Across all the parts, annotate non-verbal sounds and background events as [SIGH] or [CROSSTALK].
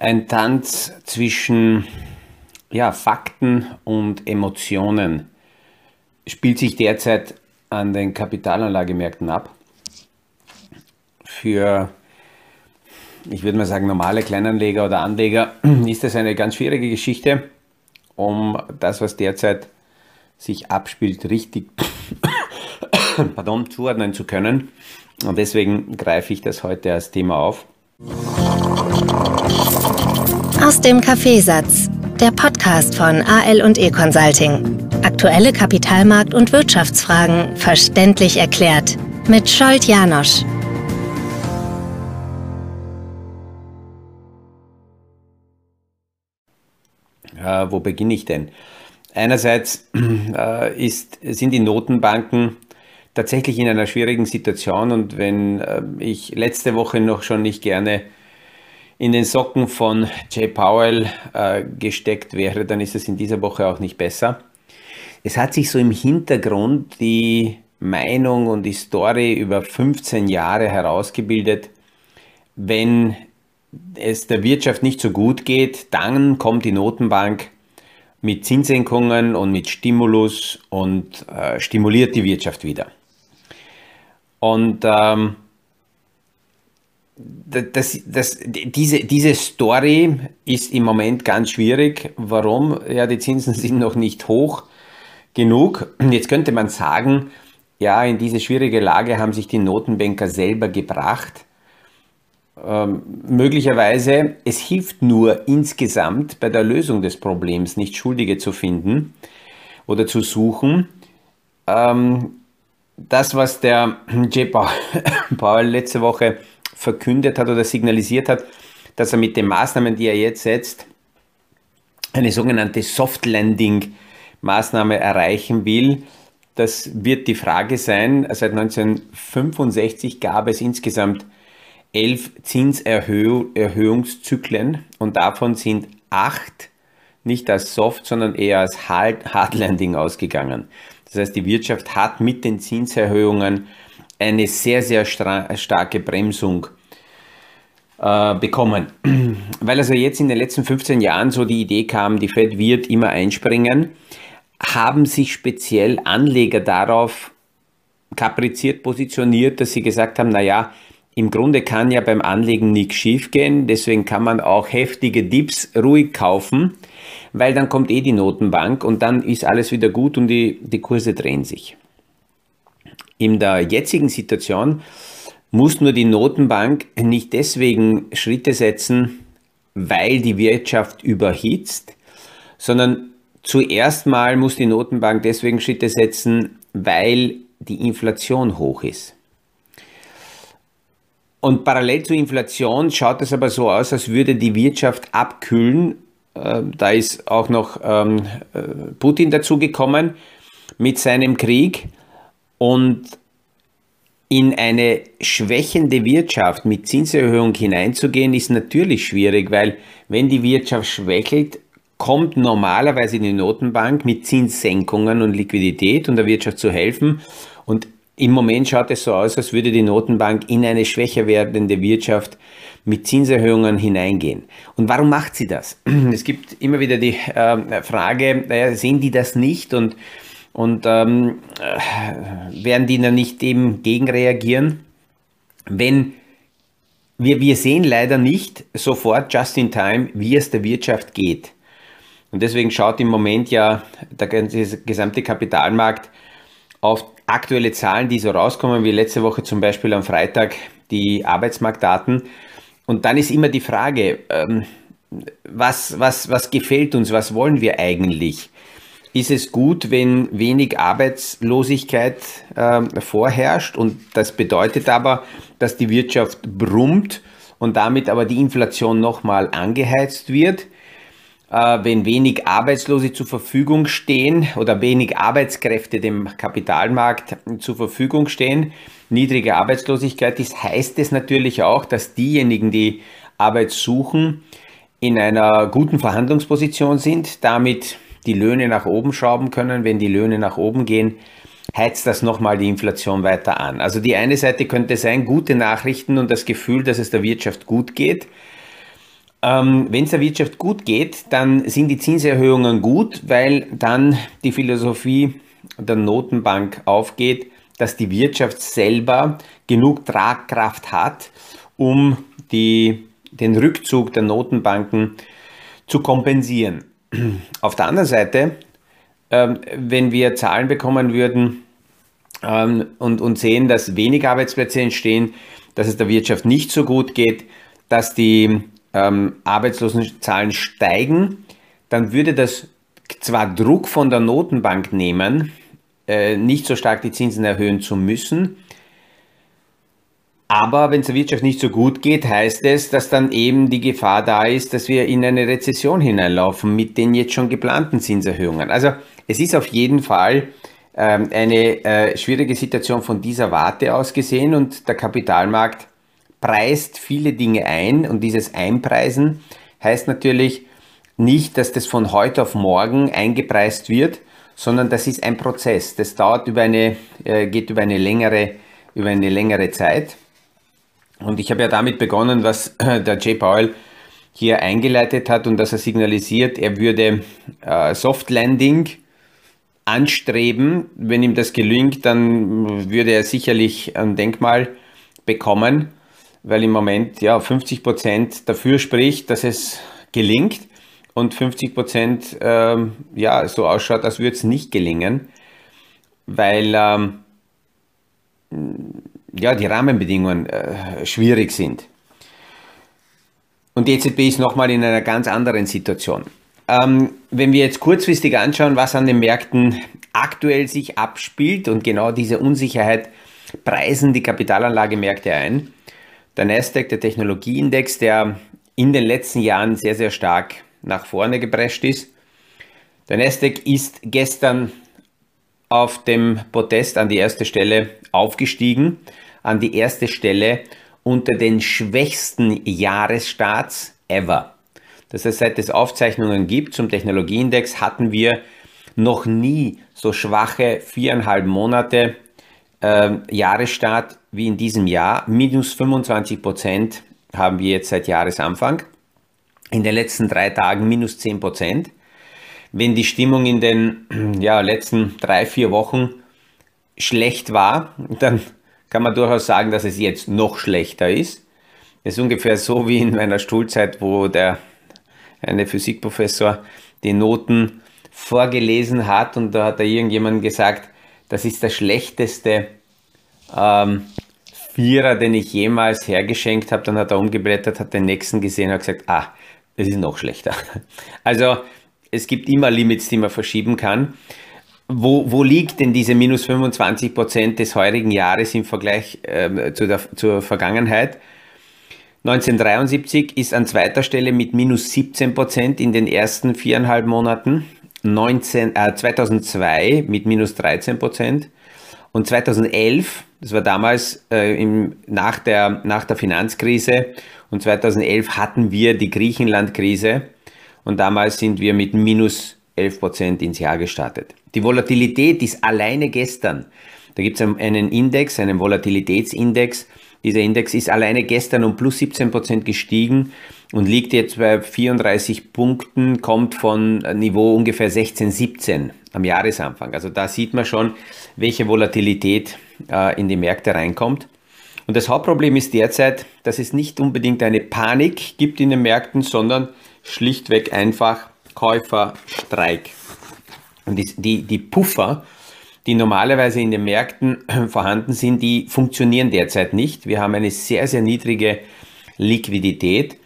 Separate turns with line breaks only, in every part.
Ein Tanz zwischen ja, Fakten und Emotionen spielt sich derzeit an den Kapitalanlagemärkten ab. Für, ich würde mal sagen, normale Kleinanleger oder Anleger [CLEARS THROAT] ist das eine ganz schwierige Geschichte, um das, was derzeit sich abspielt, richtig [CLEARS THROAT] pardon, zuordnen zu können. Und deswegen greife ich das heute als Thema auf.
Aus dem Kaffeesatz, der Podcast von AL und E Consulting. Aktuelle Kapitalmarkt- und Wirtschaftsfragen verständlich erklärt mit Scholt Janosch.
Äh, wo beginne ich denn? Einerseits äh, ist, sind die Notenbanken tatsächlich in einer schwierigen Situation und wenn äh, ich letzte Woche noch schon nicht gerne in den Socken von Jay Powell äh, gesteckt wäre, dann ist es in dieser Woche auch nicht besser. Es hat sich so im Hintergrund die Meinung und die Story über 15 Jahre herausgebildet, wenn es der Wirtschaft nicht so gut geht, dann kommt die Notenbank mit Zinssenkungen und mit Stimulus und äh, stimuliert die Wirtschaft wieder. Und ähm, das, das, diese, diese Story ist im Moment ganz schwierig. Warum? Ja, die Zinsen [LAUGHS] sind noch nicht hoch genug. Jetzt könnte man sagen, ja, in diese schwierige Lage haben sich die Notenbanker selber gebracht. Ähm, möglicherweise, es hilft nur insgesamt bei der Lösung des Problems, nicht Schuldige zu finden oder zu suchen. Ähm, das, was der [CLEARS THROAT] J. Paul letzte Woche verkündet hat oder signalisiert hat, dass er mit den Maßnahmen, die er jetzt setzt, eine sogenannte Soft Landing Maßnahme erreichen will. Das wird die Frage sein. Seit 1965 gab es insgesamt elf Zinserhöhungszyklen und davon sind acht nicht als Soft, sondern eher als Hard Landing ausgegangen. Das heißt, die Wirtschaft hat mit den Zinserhöhungen eine sehr, sehr starke Bremsung äh, bekommen. [CLEARS THROAT] Weil also jetzt in den letzten 15 Jahren so die Idee kam, die Fed wird immer einspringen, haben sich speziell Anleger darauf kapriziert positioniert, dass sie gesagt haben, naja, im Grunde kann ja beim Anlegen nichts schiefgehen, deswegen kann man auch heftige Dips ruhig kaufen, weil dann kommt eh die Notenbank und dann ist alles wieder gut und die, die Kurse drehen sich. In der jetzigen Situation muss nur die Notenbank nicht deswegen Schritte setzen, weil die Wirtschaft überhitzt, sondern zuerst mal muss die Notenbank deswegen Schritte setzen, weil die Inflation hoch ist. Und parallel zur Inflation schaut es aber so aus, als würde die Wirtschaft abkühlen. Äh, da ist auch noch ähm, äh, Putin dazugekommen mit seinem Krieg. Und in eine schwächende Wirtschaft mit Zinserhöhung hineinzugehen, ist natürlich schwierig, weil wenn die Wirtschaft schwächelt, kommt normalerweise die Notenbank mit Zinssenkungen und Liquidität, um der Wirtschaft zu helfen. Und im Moment schaut es so aus, als würde die Notenbank in eine schwächer werdende Wirtschaft mit Zinserhöhungen hineingehen. Und warum macht sie das? [CLEARS THROAT] Es gibt immer wieder die äh, Frage, naja, sehen die das nicht und und ähm, äh, werden die dann nicht eben gegenreagieren? Wenn wir, wir sehen leider nicht sofort just in time, wie es der Wirtschaft geht. Und deswegen schaut im Moment ja der gesamte Kapitalmarkt auf aktuelle Zahlen, die so rauskommen, wie letzte Woche zum Beispiel am Freitag die Arbeitsmarktdaten. Und dann ist immer die Frage, ähm, was, was, was gefällt uns, was wollen wir eigentlich? Ist es gut, wenn wenig Arbeitslosigkeit äh, vorherrscht. Und das bedeutet aber, dass die Wirtschaft brummt und damit aber die Inflation nochmal angeheizt wird. Äh, wenn wenig Arbeitslose zur Verfügung stehen oder wenig Arbeitskräfte dem Kapitalmarkt zur Verfügung stehen, niedrige Arbeitslosigkeit ist, heißt es natürlich auch, dass diejenigen, die Arbeit suchen, in einer guten Verhandlungsposition sind, damit die Löhne nach oben schrauben können. Wenn die Löhne nach oben gehen, heizt das nochmal die Inflation weiter an. Also die eine Seite könnte sein, gute Nachrichten und das Gefühl, dass es der Wirtschaft gut geht. Ähm, Wenn es der Wirtschaft gut geht, dann sind die Zinserhöhungen gut, weil dann die Philosophie der Notenbank aufgeht, dass die Wirtschaft selber genug Tragkraft hat, um die, den Rückzug der Notenbanken zu kompensieren. Auf der anderen Seite, ähm, wenn wir Zahlen bekommen würden ähm, und, sehen, dass wenig Arbeitsplätze entstehen, dass es der Wirtschaft nicht so gut geht, dass die ähm, Arbeitslosenzahlen steigen, dann würde das zwar Druck von der Notenbank nehmen, äh, nicht so stark die Zinsen erhöhen zu müssen, aber wenn es der Wirtschaft nicht so gut geht, heißt es, dass dann eben die Gefahr da ist, dass wir in eine Rezession hineinlaufen mit den jetzt schon geplanten Zinserhöhungen. Also es ist auf jeden Fall ähm, eine äh, schwierige Situation von dieser Warte aus gesehen und der Kapitalmarkt preist viele Dinge ein und dieses Einpreisen heißt natürlich nicht, dass das von heute auf morgen eingepreist wird, sondern das ist ein Prozess. Das dauert über eine, äh, geht über eine längere, über eine längere Zeit. Und ich habe ja damit begonnen, was der Jay Powell hier eingeleitet hat und dass er signalisiert, er würde äh, Soft Landing anstreben. Wenn ihm das gelingt, dann würde er sicherlich ein Denkmal bekommen weil im Moment ja 50 Prozent dafür spricht, dass es gelingt und 50 Prozent ähm, ja so ausschaut, als würde es nicht gelingen, weil ähm, ja die Rahmenbedingungen äh, schwierig sind. Und die EZB ist nochmal in einer ganz anderen Situation. Ähm, wenn wir jetzt kurzfristig anschauen, was an den Märkten aktuell sich abspielt und genau diese Unsicherheit preisen die Kapitalanlagemärkte ein, der Nasdaq, der Technologieindex, der in den letzten Jahren sehr, sehr stark nach vorne geprescht ist. Der Nasdaq ist gestern auf dem Protest an die erste Stelle aufgestiegen, an die erste Stelle unter den schwächsten Jahresstarts ever. Das heißt, seit es Aufzeichnungen gibt zum Technologieindex, hatten wir noch nie so schwache viereinhalb Monate äh, Jahresstart wie in diesem Jahr. Minus 25 Prozent haben wir jetzt seit Jahresanfang. In den letzten drei Tagen minus 10 Prozent. Wenn die Stimmung in den [CLEARS THROAT] ja, letzten drei, vier Wochen schlecht war, dann kann man durchaus sagen, dass es jetzt noch schlechter ist. Es ist ungefähr so wie in meiner Schulzeit, wo der eine Physikprofessor die Noten vorgelesen hat und da hat da irgendjemand gesagt, das ist der schlechteste ähm, Vierer, den ich jemals hergeschenkt habe. Dann hat er umgeblättert, hat den nächsten gesehen und hat gesagt, ah, das ist noch schlechter. [LAUGHS] Also es gibt immer Limits, die man verschieben kann. Wo, wo liegt denn diese minus 25 Prozent des heurigen Jahres im Vergleich äh, zu der, zur Vergangenheit? 1973 ist an zweiter Stelle mit minus 17 Prozent in den ersten viereinhalb Monaten. 19, äh, 2002 mit minus 13 Prozent. Und 2011, das war damals äh, im, nach, der, nach der Finanzkrise, und 2011 hatten wir die Griechenland-Krise und damals sind wir mit minus 11 Prozent ins Jahr gestartet. Die Volatilität ist alleine gestern. Da gibt es einen Index, einen Volatilitätsindex. Dieser Index ist alleine gestern um plus 17 Prozent gestiegen und liegt jetzt bei 34 Punkten, kommt von Niveau ungefähr 16, 17 am Jahresanfang. Also da sieht man schon, welche Volatilität äh, in die Märkte reinkommt. Und das Hauptproblem ist derzeit, dass es nicht unbedingt eine Panik gibt in den Märkten, sondern schlichtweg einfach Käuferstreik. Und die, die, die Puffer, die normalerweise in den Märkten [CLEARS THROAT] vorhanden sind, die funktionieren derzeit nicht. Wir haben eine sehr, sehr niedrige Liquidität.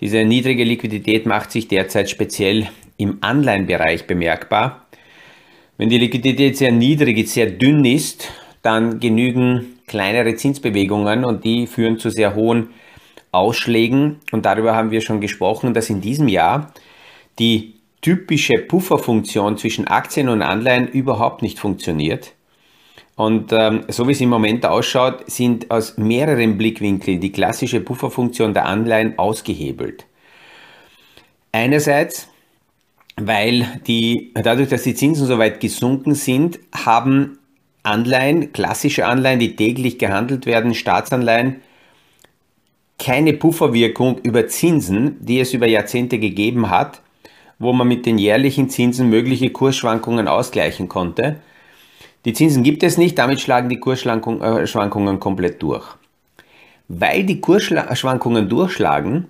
Diese niedrige Liquidität macht sich derzeit speziell im Anleihenbereich bemerkbar. Wenn die Liquidität sehr niedrig, sehr dünn ist, dann genügen kleinere Zinsbewegungen und die führen zu sehr hohen Ausschlägen. Und darüber haben wir schon gesprochen, dass in diesem Jahr die typische Pufferfunktion zwischen Aktien und Anleihen überhaupt nicht funktioniert. Und ähm, so wie es im Moment ausschaut, sind aus mehreren Blickwinkeln die klassische Pufferfunktion der Anleihen ausgehebelt. Einerseits, weil die, dadurch, dass die Zinsen so weit gesunken sind, haben Anleihen, klassische Anleihen, die täglich gehandelt werden, Staatsanleihen, keine Pufferwirkung über Zinsen, die es über Jahrzehnte gegeben hat, wo man mit den jährlichen Zinsen mögliche Kursschwankungen ausgleichen konnte. Die Zinsen gibt es nicht, damit schlagen die Kursschwankungen äh, komplett durch. Weil die Kursschwankungen durchschlagen,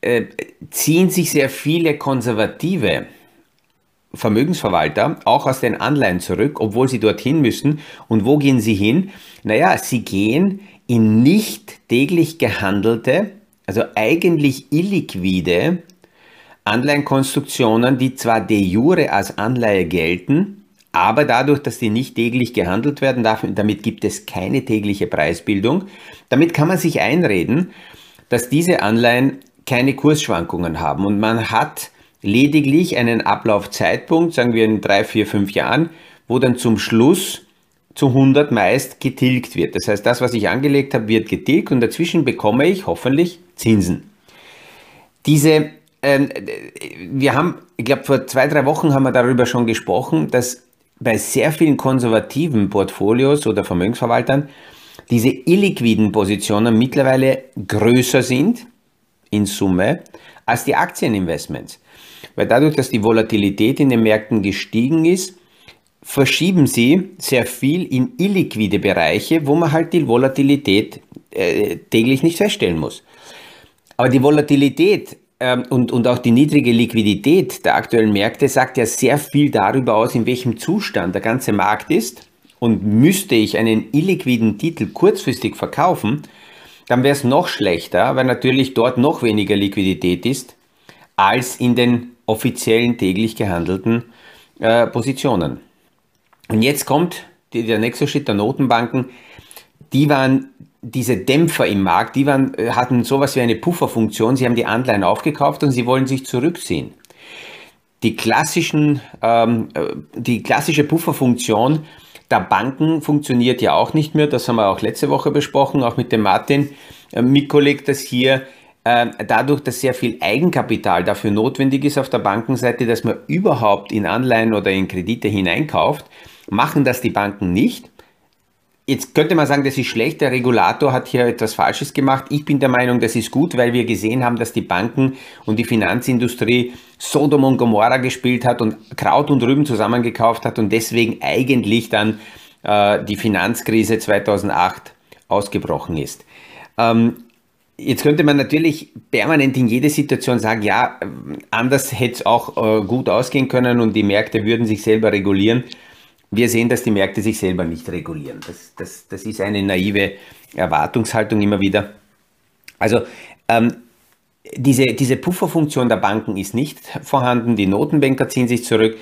äh, ziehen sich sehr viele konservative Vermögensverwalter auch aus den Anleihen zurück, obwohl sie dorthin müssen. Und wo gehen sie hin? Naja, sie gehen in nicht täglich gehandelte, also eigentlich illiquide Anleihenkonstruktionen, die zwar de jure als Anleihe gelten, aber dadurch, dass die nicht täglich gehandelt werden darf, damit gibt es keine tägliche Preisbildung. Damit kann man sich einreden, dass diese Anleihen keine Kursschwankungen haben und man hat lediglich einen Ablaufzeitpunkt, sagen wir in drei, vier, fünf Jahren, wo dann zum Schluss zu 100 meist getilgt wird. Das heißt, das, was ich angelegt habe, wird getilgt und dazwischen bekomme ich hoffentlich Zinsen. Diese, äh, wir haben, ich glaube, vor zwei, drei Wochen haben wir darüber schon gesprochen, dass bei sehr vielen konservativen Portfolios oder Vermögensverwaltern diese illiquiden Positionen mittlerweile größer sind in Summe als die Aktieninvestments. Weil dadurch, dass die Volatilität in den Märkten gestiegen ist, verschieben sie sehr viel in illiquide Bereiche, wo man halt die Volatilität äh, täglich nicht feststellen muss. Aber die Volatilität ähm, und, und auch die niedrige Liquidität der aktuellen Märkte sagt ja sehr viel darüber aus, in welchem Zustand der ganze Markt ist. Und müsste ich einen illiquiden Titel kurzfristig verkaufen, dann wäre es noch schlechter, weil natürlich dort noch weniger Liquidität ist als in den offiziellen täglich gehandelten äh, Positionen. Und jetzt kommt der nächste Schritt der Notenbanken. Die waren diese Dämpfer im Markt, die waren, äh, hatten sowas wie eine Pufferfunktion. Sie haben die Anleihen aufgekauft und sie wollen sich zurückziehen. Die, klassischen, ähm, äh, die klassische Pufferfunktion der Banken funktioniert ja auch nicht mehr. Das haben wir auch letzte Woche besprochen, auch mit dem Martin äh, Mikolik, dass hier äh, dadurch, dass sehr viel Eigenkapital dafür notwendig ist auf der Bankenseite, dass man überhaupt in Anleihen oder in Kredite hineinkauft, machen das die Banken nicht. Jetzt könnte man sagen, das ist schlecht, der Regulator hat hier etwas Falsches gemacht. Ich bin der Meinung, das ist gut, weil wir gesehen haben, dass die Banken und die Finanzindustrie Sodom und Gomorra gespielt hat und Kraut und Rüben zusammengekauft hat und deswegen eigentlich dann äh, die Finanzkrise 2008 ausgebrochen ist. Ähm, jetzt könnte man natürlich permanent in jede Situation sagen, ja, anders hätte es auch äh, gut ausgehen können und die Märkte würden sich selber regulieren wir sehen, dass die Märkte sich selber nicht regulieren. Das, das, das ist eine naive Erwartungshaltung immer wieder. Also ähm, diese, diese Pufferfunktion der Banken ist nicht vorhanden, die Notenbanker ziehen sich zurück.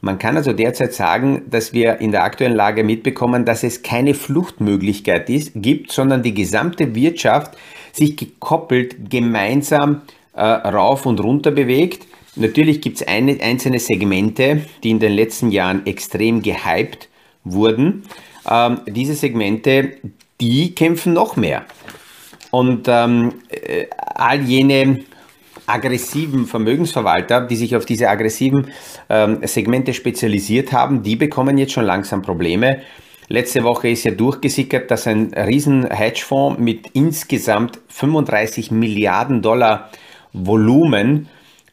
Man kann also derzeit sagen, dass wir in der aktuellen Lage mitbekommen, dass es keine Fluchtmöglichkeit ist, gibt, sondern die gesamte Wirtschaft sich gekoppelt gemeinsam äh, rauf und runter bewegt. Natürlich gibt es einzelne Segmente, die in den letzten Jahren extrem gehypt wurden. Ähm, diese Segmente, die kämpfen noch mehr. Und ähm, äh, all jene aggressiven Vermögensverwalter, die sich auf diese aggressiven ähm, Segmente spezialisiert haben, die bekommen jetzt schon langsam Probleme. Letzte Woche ist ja durchgesickert, dass ein riesen Hedgefonds mit insgesamt 35 Milliarden Dollar Volumen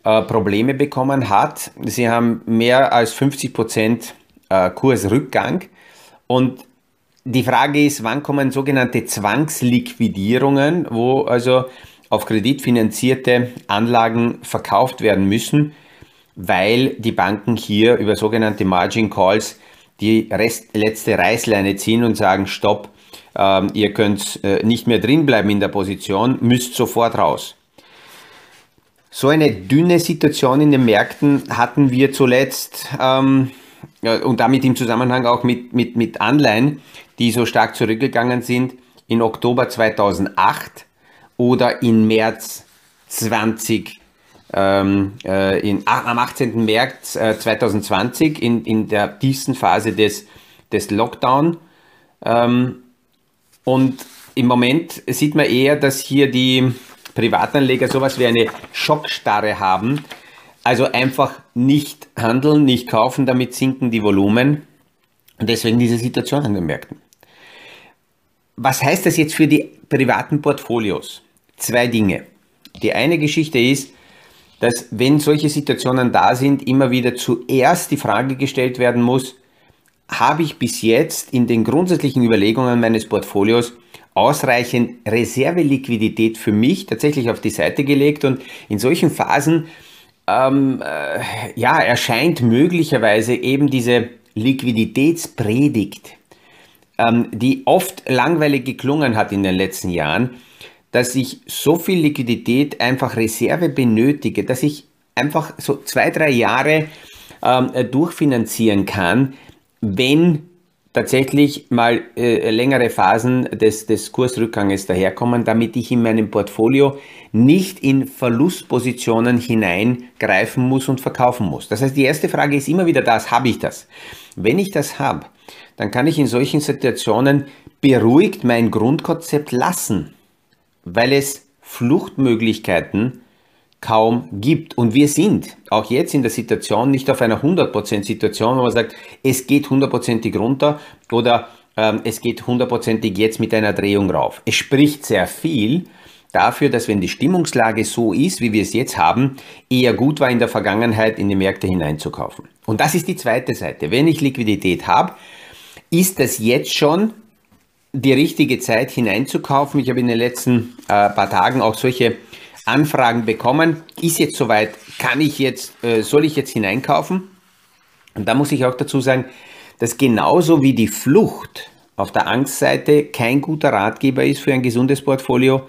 äh, Probleme bekommen hat. Sie haben mehr als 50 Prozent äh, Kursrückgang. Und die Frage ist, wann kommen sogenannte Zwangsliquidierungen, wo also auf Kredit finanzierte Anlagen verkauft werden müssen, weil die Banken hier über sogenannte Margin Calls die Rest, letzte Reißleine ziehen und sagen, stopp, äh, ihr könnt äh, nicht mehr drin bleiben in der Position, müsst sofort raus. So eine dünne Situation in den Märkten hatten wir zuletzt ähm, und damit im Zusammenhang auch mit, mit, mit Anleihen, die so stark zurückgegangen sind, in Oktober 2008 oder in März 20 ähm, äh, in, am 18. März äh, 2020 in, in der tiefsten Phase des, des Lockdown. Ähm, und im Moment sieht man eher, dass hier die, Privatanleger sowas wie eine Schockstarre haben. Also einfach nicht handeln, nicht kaufen, damit sinken die Volumen. Und deswegen diese Situation an den Märkten. Was heißt das jetzt für die privaten Portfolios? zwei Dinge. Die eine Geschichte ist, dass wenn solche Situationen da sind, immer wieder zuerst die Frage gestellt werden muss, habe ich bis jetzt in den grundsätzlichen Überlegungen meines Portfolios ausreichend Reserveliquidität für mich tatsächlich auf die Seite gelegt. Und in solchen Phasen ähm, äh, ja, erscheint möglicherweise eben diese Liquiditätspredigt, ähm, die oft langweilig geklungen hat in den letzten Jahren, dass ich so viel Liquidität einfach Reserve benötige, dass ich einfach so zwei, drei Jahre ähm, durchfinanzieren kann, wenn tatsächlich mal äh, längere Phasen des, des Kursrückganges daherkommen, damit ich in meinem Portfolio nicht in Verlustpositionen hineingreifen muss und verkaufen muss. Das heißt, die erste Frage ist immer wieder das, habe ich das? Wenn ich das habe, dann kann ich in solchen Situationen beruhigt mein Grundkonzept lassen, weil es Fluchtmöglichkeiten kaum gibt. Und wir sind auch jetzt in der Situation nicht auf einer 100% Situation, wo man sagt, es geht hundertprozentig runter oder ähm, es geht hundertprozentig jetzt mit einer Drehung rauf. Es spricht sehr viel dafür, dass wenn die Stimmungslage so ist, wie wir es jetzt haben, eher gut war in der Vergangenheit in die Märkte hineinzukaufen. Und das ist die zweite Seite. Wenn ich Liquidität habe, ist das jetzt schon die richtige Zeit hineinzukaufen. Ich habe in den letzten äh, paar Tagen auch solche Anfragen bekommen. Ist jetzt soweit? Kann ich jetzt, äh, soll ich jetzt hineinkaufen? Und da muss ich auch dazu sagen, dass genauso wie die Flucht auf der Angstseite kein guter Ratgeber ist für ein gesundes Portfolio,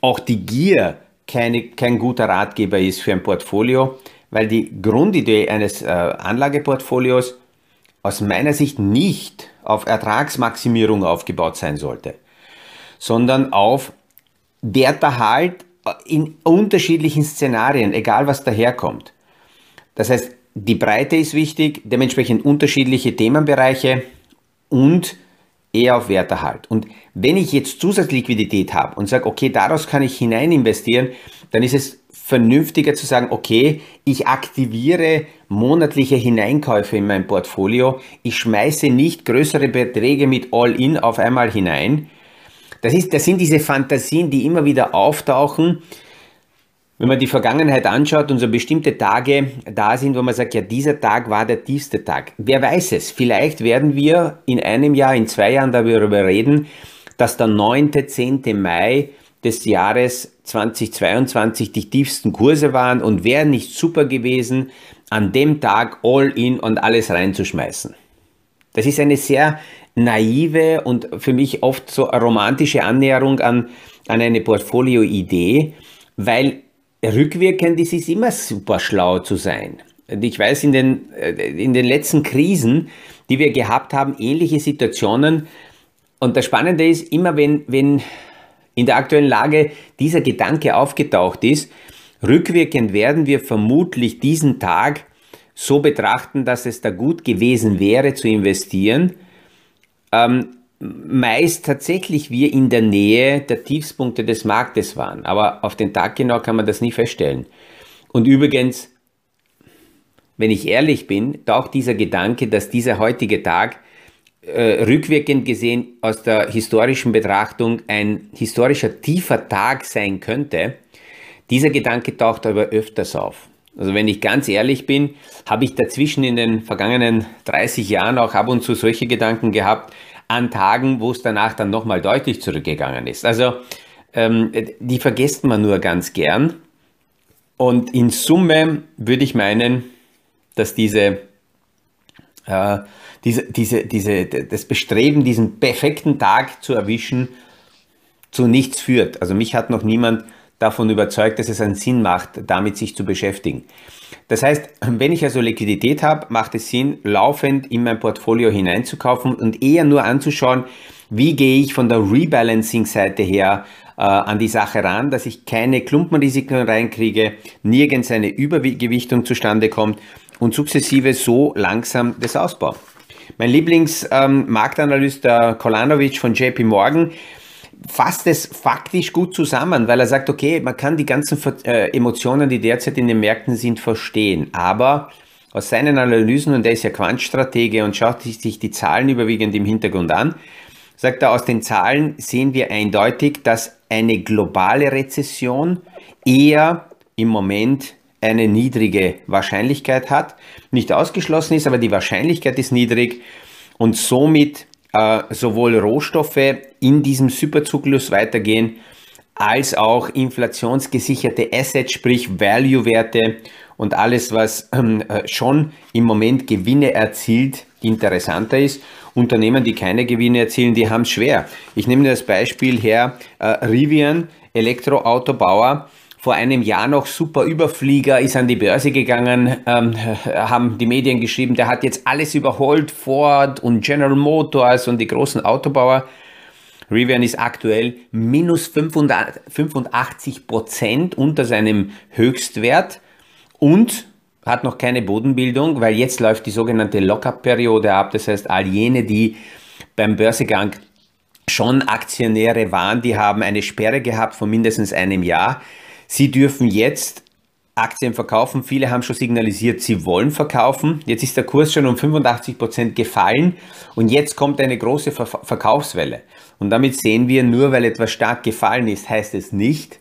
auch die Gier keine, kein guter Ratgeber ist für ein Portfolio, weil die Grundidee eines äh, Anlageportfolios aus meiner Sicht nicht auf Ertragsmaximierung aufgebaut sein sollte, sondern auf Werterhalt in unterschiedlichen Szenarien, egal was daherkommt. Das heißt, die Breite ist wichtig, dementsprechend unterschiedliche Themenbereiche und eher auf Werterhalt. Und wenn ich jetzt Zusatzliquidität habe und sage, okay, daraus kann ich hinein investieren, dann ist es vernünftiger zu sagen, okay, ich aktiviere monatliche Hineinkäufe in mein Portfolio, ich schmeiße nicht größere Beträge mit All-In auf einmal hinein, das, ist, das sind diese Fantasien, die immer wieder auftauchen, wenn man die Vergangenheit anschaut und so bestimmte Tage da sind, wo man sagt, ja, dieser Tag war der tiefste Tag. Wer weiß es? Vielleicht werden wir in einem Jahr, in zwei Jahren darüber reden, dass der 9., 10. Mai des Jahres 2022 die tiefsten Kurse waren und wäre nicht super gewesen, an dem Tag all in und alles reinzuschmeißen. Das ist eine sehr naive und für mich oft so romantische Annäherung an, an eine Portfolio-Idee, weil rückwirkend ist es immer super schlau zu sein. Und ich weiß, in den, äh, in den letzten Krisen, die wir gehabt haben, ähnliche Situationen. Und das Spannende ist, immer wenn, wenn in der aktuellen Lage dieser Gedanke aufgetaucht ist, rückwirkend werden wir vermutlich diesen Tag so betrachten, dass es da gut gewesen wäre zu investieren ähm, meist tatsächlich wir in der Nähe der Tiefspunkte des Marktes waren. Aber auf den Tag genau kann man das nie feststellen. Und übrigens, wenn ich ehrlich bin, taucht dieser Gedanke, dass dieser heutige Tag äh, rückwirkend gesehen aus der historischen Betrachtung ein historischer tiefer Tag sein könnte, dieser Gedanke taucht aber öfters auf. Also wenn ich ganz ehrlich bin, habe ich dazwischen in den vergangenen 30 Jahren auch ab und zu solche Gedanken gehabt, an Tagen, wo es danach dann nochmal deutlich zurückgegangen ist. Also ähm, die vergisst man nur ganz gern. Und in Summe würde ich meinen, dass diese, äh, diese, diese, diese, das Bestreben, diesen perfekten Tag zu erwischen, zu nichts führt. Also mich hat noch niemand davon überzeugt, dass es einen Sinn macht, damit sich zu beschäftigen. Das heißt, wenn ich also Liquidität habe, macht es Sinn, laufend in mein Portfolio hineinzukaufen und eher nur anzuschauen, wie gehe ich von der Rebalancing-Seite her äh, an die Sache ran, dass ich keine Klumpenrisiken reinkriege, nirgends eine Übergewichtung zustande kommt und sukzessive so langsam das ausbaue. Mein Lieblingsmarktanalyst, ähm, der Kolanovic von JP Morgan, fasst es faktisch gut zusammen, weil er sagt, okay, man kann die ganzen äh, Emotionen, die derzeit in den Märkten sind, verstehen. Aber aus seinen Analysen, und er ist ja Quantstratege und schaut sich die Zahlen überwiegend im Hintergrund an, sagt er, aus den Zahlen sehen wir eindeutig, dass eine globale Rezession eher im Moment eine niedrige Wahrscheinlichkeit hat. Nicht ausgeschlossen ist, aber die Wahrscheinlichkeit ist niedrig und somit äh, sowohl Rohstoffe in diesem Superzyklus weitergehen, als auch inflationsgesicherte Assets, sprich Value-Werte und alles, was ähm, äh, schon im Moment Gewinne erzielt, interessanter ist. Unternehmen, die keine Gewinne erzielen, die haben es schwer. Ich nehme das Beispiel her, äh, Rivian, Elektroautobauer, vor einem Jahr noch super Überflieger, ist an die Börse gegangen, ähm, haben die Medien geschrieben, der hat jetzt alles überholt, Ford und General Motors und die großen Autobauer. Rivian ist aktuell minus 85 Prozent unter seinem Höchstwert und hat noch keine Bodenbildung, weil jetzt läuft die sogenannte Lockup-Periode ab. Das heißt, all jene, die beim Börsegang schon Aktionäre waren, die haben eine Sperre gehabt von mindestens einem Jahr. Sie dürfen jetzt Aktien verkaufen. Viele haben schon signalisiert, sie wollen verkaufen. Jetzt ist der Kurs schon um 85 Prozent gefallen und jetzt kommt eine große Ver Verkaufswelle. Und damit sehen wir, nur weil etwas stark gefallen ist, heißt es nicht,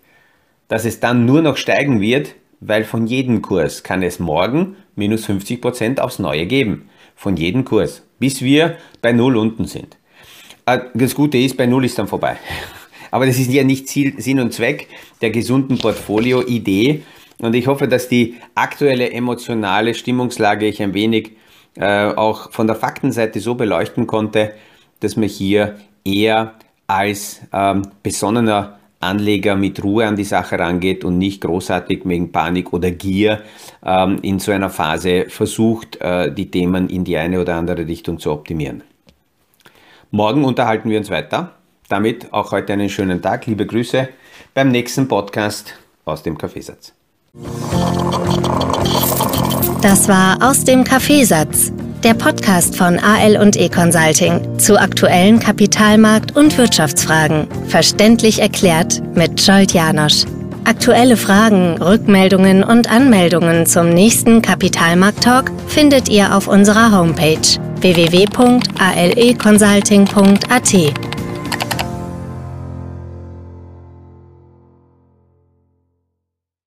dass es dann nur noch steigen wird, weil von jedem Kurs kann es morgen minus 50 Prozent aufs Neue geben. Von jedem Kurs, bis wir bei Null unten sind. Äh, das Gute ist, bei Null ist dann vorbei. Aber das ist ja nicht Ziel, Sinn und Zweck der gesunden Portfolio-Idee. Und ich hoffe, dass die aktuelle emotionale Stimmungslage ich ein wenig äh, auch von der Faktenseite so beleuchten konnte, dass man hier eher als ähm, besonnener Anleger mit Ruhe an die Sache rangeht und nicht großartig wegen Panik oder Gier ähm, in so einer Phase versucht, äh, die Themen in die eine oder andere Richtung zu optimieren. Morgen unterhalten wir uns weiter damit auch heute einen schönen Tag. Liebe Grüße beim nächsten Podcast aus dem Kaffeesatz.
Das war aus dem Kaffeesatz, der Podcast von AL und E Consulting zu aktuellen Kapitalmarkt- und Wirtschaftsfragen. Verständlich erklärt mit Scholt Janosch. Aktuelle Fragen, Rückmeldungen und Anmeldungen zum nächsten Kapitalmarkt-Talk findet ihr auf unserer Homepage www.aleconsulting.at.